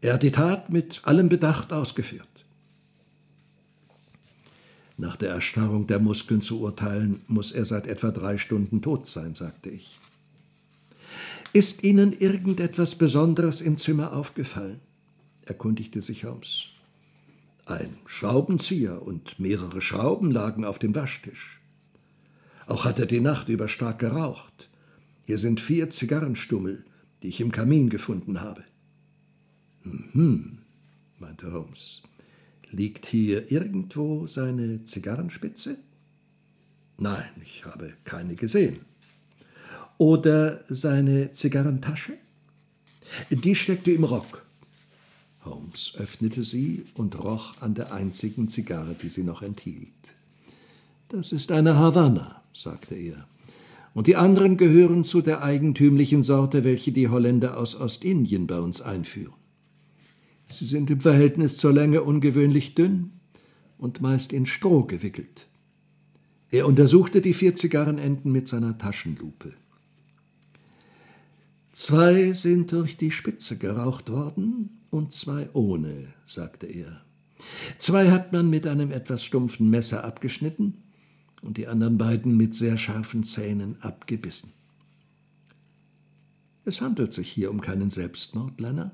Er hat die Tat mit allem Bedacht ausgeführt. Nach der Erstarrung der Muskeln zu urteilen, muss er seit etwa drei Stunden tot sein, sagte ich. Ist Ihnen irgendetwas Besonderes im Zimmer aufgefallen? erkundigte sich Holmes. Ein Schraubenzieher und mehrere Schrauben lagen auf dem Waschtisch. Auch hat er die Nacht über stark geraucht. Hier sind vier Zigarrenstummel, die ich im Kamin gefunden habe. Hm, meinte Holmes. Liegt hier irgendwo seine Zigarrenspitze? Nein, ich habe keine gesehen. Oder seine Zigarrentasche? Die steckte im Rock. Holmes öffnete sie und roch an der einzigen Zigarre, die sie noch enthielt. Das ist eine Havanna, sagte er. Und die anderen gehören zu der eigentümlichen Sorte, welche die Holländer aus Ostindien bei uns einführen. Sie sind im Verhältnis zur Länge ungewöhnlich dünn und meist in Stroh gewickelt. Er untersuchte die vier Zigarrenenden mit seiner Taschenlupe. Zwei sind durch die Spitze geraucht worden und zwei ohne, sagte er. Zwei hat man mit einem etwas stumpfen Messer abgeschnitten und die anderen beiden mit sehr scharfen Zähnen abgebissen. Es handelt sich hier um keinen Selbstmord, Lenner.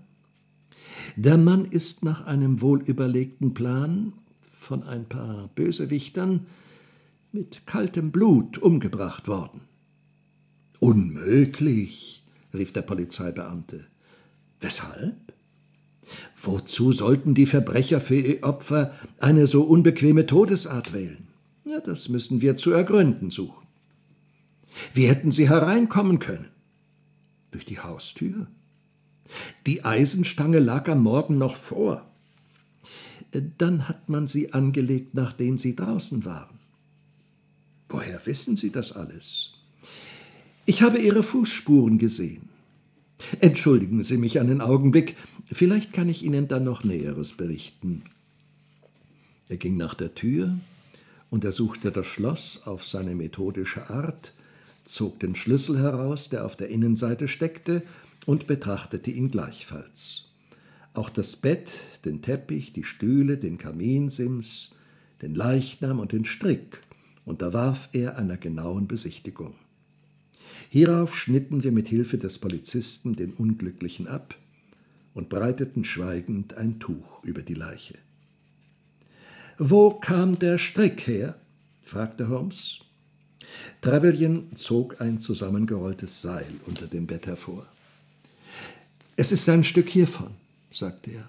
Der Mann ist nach einem wohlüberlegten Plan von ein paar Bösewichtern mit kaltem Blut umgebracht worden. Unmöglich, rief der Polizeibeamte. Weshalb? Wozu sollten die Verbrecher für ihr Opfer eine so unbequeme Todesart wählen? Ja, das müssen wir zu ergründen suchen. Wie hätten sie hereinkommen können? Durch die Haustür? Die Eisenstange lag am Morgen noch vor. Dann hat man sie angelegt, nachdem sie draußen waren. Woher wissen Sie das alles? Ich habe Ihre Fußspuren gesehen. Entschuldigen Sie mich einen Augenblick, vielleicht kann ich Ihnen dann noch Näheres berichten. Er ging nach der Tür, untersuchte das Schloss auf seine methodische Art, zog den Schlüssel heraus, der auf der Innenseite steckte, und betrachtete ihn gleichfalls. Auch das Bett, den Teppich, die Stühle, den Kaminsims, den Leichnam und den Strick unterwarf er einer genauen Besichtigung. Hierauf schnitten wir mit Hilfe des Polizisten den Unglücklichen ab und breiteten schweigend ein Tuch über die Leiche. Wo kam der Strick her? fragte Holmes. Trevelyan zog ein zusammengerolltes Seil unter dem Bett hervor. Es ist ein Stück hiervon, sagte er.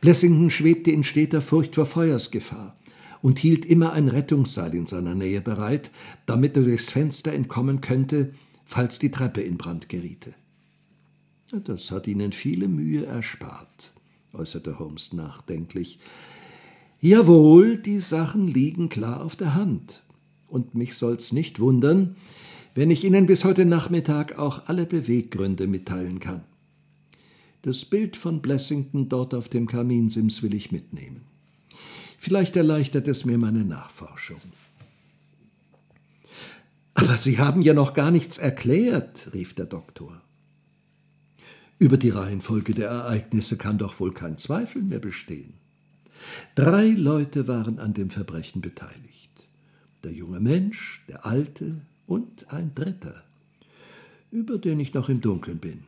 Blessington schwebte in steter Furcht vor Feuersgefahr und hielt immer ein Rettungsseil in seiner Nähe bereit, damit er durchs Fenster entkommen könnte, falls die Treppe in Brand geriete. Das hat Ihnen viele Mühe erspart, äußerte Holmes nachdenklich. Jawohl, die Sachen liegen klar auf der Hand. Und mich soll's nicht wundern, wenn ich Ihnen bis heute Nachmittag auch alle Beweggründe mitteilen kann. Das Bild von Blessington dort auf dem Kaminsims will ich mitnehmen. Vielleicht erleichtert es mir meine Nachforschung. Aber Sie haben ja noch gar nichts erklärt, rief der Doktor. Über die Reihenfolge der Ereignisse kann doch wohl kein Zweifel mehr bestehen. Drei Leute waren an dem Verbrechen beteiligt. Der junge Mensch, der Alte und ein Dritter, über den ich noch im Dunkeln bin.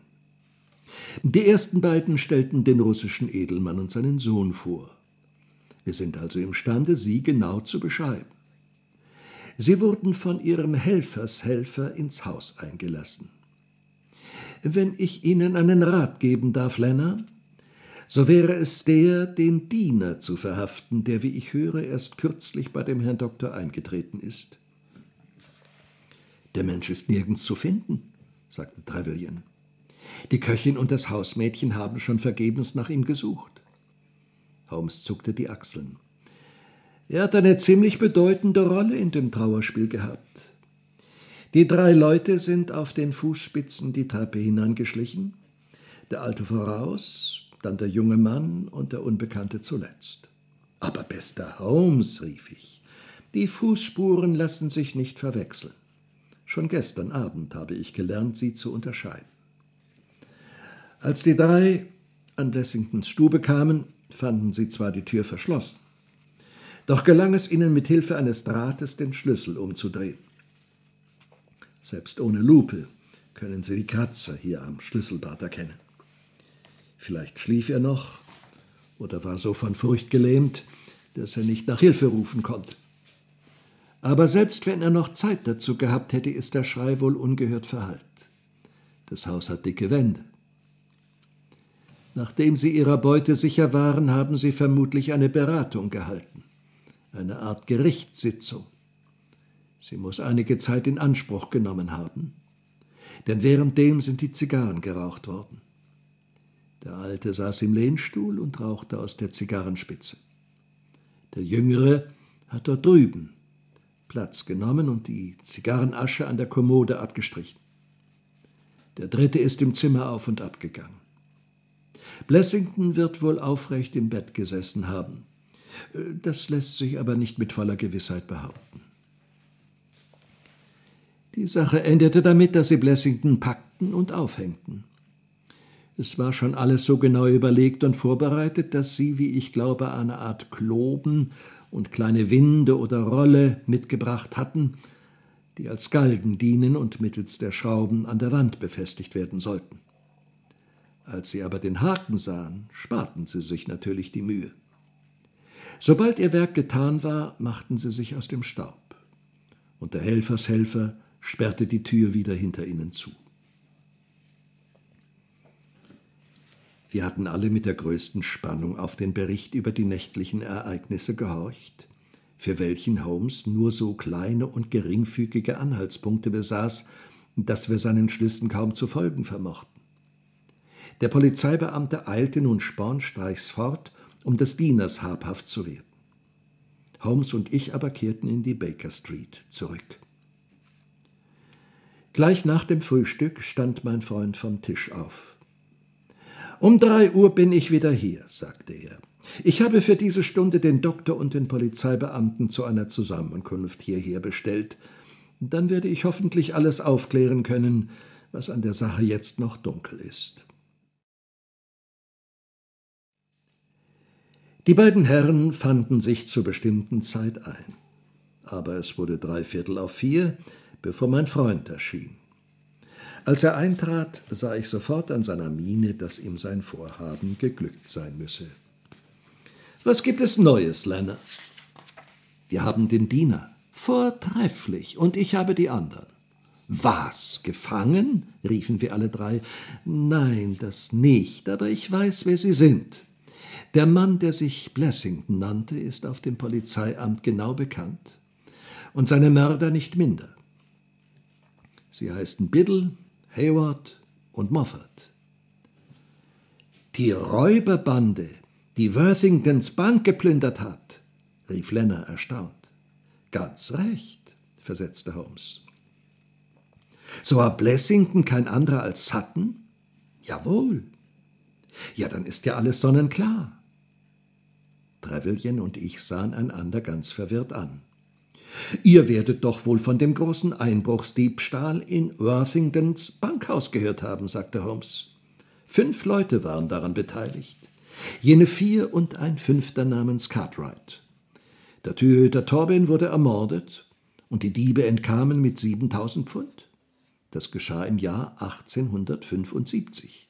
Die ersten beiden stellten den russischen Edelmann und seinen Sohn vor. Wir sind also imstande, sie genau zu beschreiben. Sie wurden von ihrem Helfershelfer ins Haus eingelassen. Wenn ich Ihnen einen Rat geben darf, Lenner, so wäre es der, den Diener zu verhaften, der, wie ich höre, erst kürzlich bei dem Herrn Doktor eingetreten ist. Der Mensch ist nirgends zu finden, sagte Trevelyan. Die Köchin und das Hausmädchen haben schon vergebens nach ihm gesucht. Holmes zuckte die Achseln. Er hat eine ziemlich bedeutende Rolle in dem Trauerspiel gehabt. Die drei Leute sind auf den Fußspitzen die Treppe hinangeschlichen, der Alte voraus, dann der junge Mann und der Unbekannte zuletzt. Aber bester Holmes, rief ich, die Fußspuren lassen sich nicht verwechseln. Schon gestern Abend habe ich gelernt, sie zu unterscheiden. Als die drei an Lessingtons Stube kamen, fanden sie zwar die Tür verschlossen, doch gelang es ihnen mit Hilfe eines Drahtes den Schlüssel umzudrehen. Selbst ohne Lupe können sie die Kratzer hier am Schlüsselbart erkennen. Vielleicht schlief er noch oder war so von Furcht gelähmt, dass er nicht nach Hilfe rufen konnte. Aber selbst wenn er noch Zeit dazu gehabt hätte, ist der Schrei wohl ungehört verhallt. Das Haus hat dicke Wände. Nachdem sie ihrer Beute sicher waren, haben sie vermutlich eine Beratung gehalten, eine Art Gerichtssitzung. Sie muss einige Zeit in Anspruch genommen haben, denn währenddem sind die Zigarren geraucht worden. Der Alte saß im Lehnstuhl und rauchte aus der Zigarrenspitze. Der Jüngere hat dort drüben Platz genommen und die Zigarrenasche an der Kommode abgestrichen. Der Dritte ist im Zimmer auf und ab gegangen. Blessington wird wohl aufrecht im Bett gesessen haben. Äh, das lässt sich aber nicht mit voller Gewissheit behaupten. Die Sache endete damit, dass sie Blessington packten und aufhängten. Es war schon alles so genau überlegt und vorbereitet, dass sie, wie ich glaube, eine Art Kloben und kleine Winde oder Rolle mitgebracht hatten, die als Galgen dienen und mittels der Schrauben an der Wand befestigt werden sollten. Als sie aber den Haken sahen, sparten sie sich natürlich die Mühe. Sobald ihr Werk getan war, machten sie sich aus dem Staub, und der Helfershelfer sperrte die Tür wieder hinter ihnen zu. Wir hatten alle mit der größten Spannung auf den Bericht über die nächtlichen Ereignisse gehorcht, für welchen Holmes nur so kleine und geringfügige Anhaltspunkte besaß, dass wir seinen Schlüssen kaum zu folgen vermochten. Der Polizeibeamte eilte nun spornstreichs fort, um des Dieners habhaft zu werden. Holmes und ich aber kehrten in die Baker Street zurück. Gleich nach dem Frühstück stand mein Freund vom Tisch auf. Um drei Uhr bin ich wieder hier, sagte er. Ich habe für diese Stunde den Doktor und den Polizeibeamten zu einer Zusammenkunft hierher bestellt. Dann werde ich hoffentlich alles aufklären können, was an der Sache jetzt noch dunkel ist. Die beiden Herren fanden sich zur bestimmten Zeit ein. Aber es wurde dreiviertel auf vier, bevor mein Freund erschien. Als er eintrat, sah ich sofort an seiner Miene, dass ihm sein Vorhaben geglückt sein müsse. Was gibt es Neues, Leonard? Wir haben den Diener. Vortrefflich. Und ich habe die anderen. Was? Gefangen? riefen wir alle drei. Nein, das nicht, aber ich weiß, wer Sie sind. Der Mann, der sich Blessington nannte, ist auf dem Polizeiamt genau bekannt. Und seine Mörder nicht minder. Sie heißen Biddle, Hayward und Moffat. Die Räuberbande, die Worthingtons Bank geplündert hat, rief Lenner erstaunt. Ganz recht, versetzte Holmes. So war Blessington kein anderer als Sutton? Jawohl. Ja, dann ist ja alles sonnenklar. Trevelyan und ich sahen einander ganz verwirrt an. Ihr werdet doch wohl von dem großen Einbruchsdiebstahl in Worthingtons Bankhaus gehört haben, sagte Holmes. Fünf Leute waren daran beteiligt. Jene vier und ein fünfter namens Cartwright. Der Türhüter Torbin wurde ermordet und die Diebe entkamen mit 7000 Pfund. Das geschah im Jahr 1875.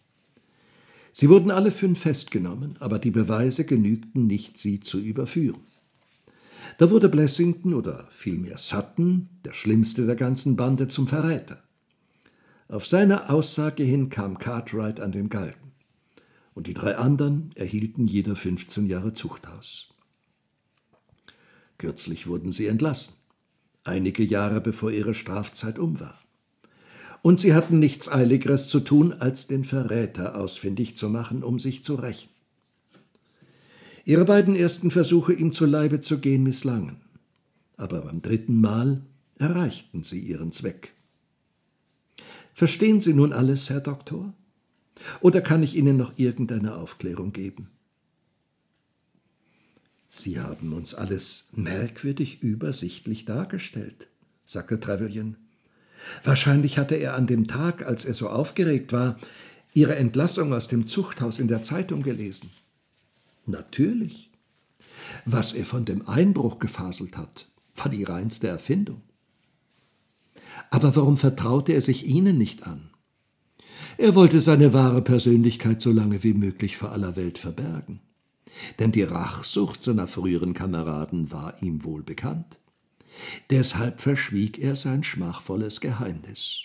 Sie wurden alle fünf festgenommen, aber die Beweise genügten nicht, sie zu überführen. Da wurde Blessington oder vielmehr Sutton, der schlimmste der ganzen Bande, zum Verräter. Auf seine Aussage hin kam Cartwright an den Galgen, und die drei anderen erhielten jeder 15 Jahre Zuchthaus. Kürzlich wurden sie entlassen, einige Jahre bevor ihre Strafzeit um war und sie hatten nichts Eiligeres zu tun, als den Verräter ausfindig zu machen, um sich zu rächen. Ihre beiden ersten Versuche, ihm zu Leibe zu gehen, misslangen, aber beim dritten Mal erreichten sie ihren Zweck. Verstehen Sie nun alles, Herr Doktor? Oder kann ich Ihnen noch irgendeine Aufklärung geben? Sie haben uns alles merkwürdig übersichtlich dargestellt, sagte Trevelyan. Wahrscheinlich hatte er an dem Tag, als er so aufgeregt war, ihre Entlassung aus dem Zuchthaus in der Zeitung gelesen. Natürlich. Was er von dem Einbruch gefaselt hat, war die reinste Erfindung. Aber warum vertraute er sich Ihnen nicht an? Er wollte seine wahre Persönlichkeit so lange wie möglich vor aller Welt verbergen. Denn die Rachsucht seiner früheren Kameraden war ihm wohl bekannt. Deshalb verschwieg er sein schmachvolles Geheimnis.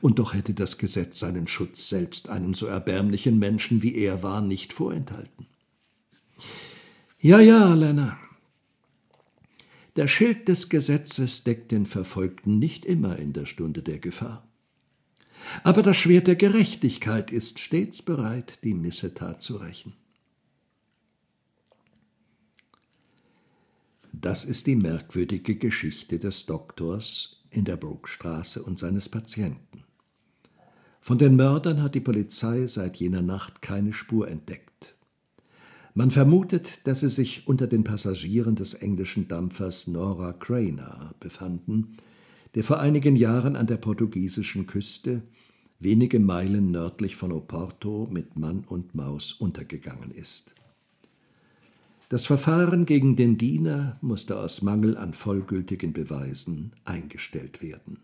Und doch hätte das Gesetz seinen Schutz selbst einem so erbärmlichen Menschen wie er war nicht vorenthalten. Ja, ja, Lena. Der Schild des Gesetzes deckt den Verfolgten nicht immer in der Stunde der Gefahr. Aber das Schwert der Gerechtigkeit ist stets bereit, die Missetat zu rächen. Das ist die merkwürdige Geschichte des Doktors in der Brookstraße und seines Patienten. Von den Mördern hat die Polizei seit jener Nacht keine Spur entdeckt. Man vermutet, dass sie sich unter den Passagieren des englischen Dampfers Nora Craner befanden, der vor einigen Jahren an der portugiesischen Küste, wenige Meilen nördlich von Oporto, mit Mann und Maus untergegangen ist. Das Verfahren gegen den Diener musste aus Mangel an vollgültigen Beweisen eingestellt werden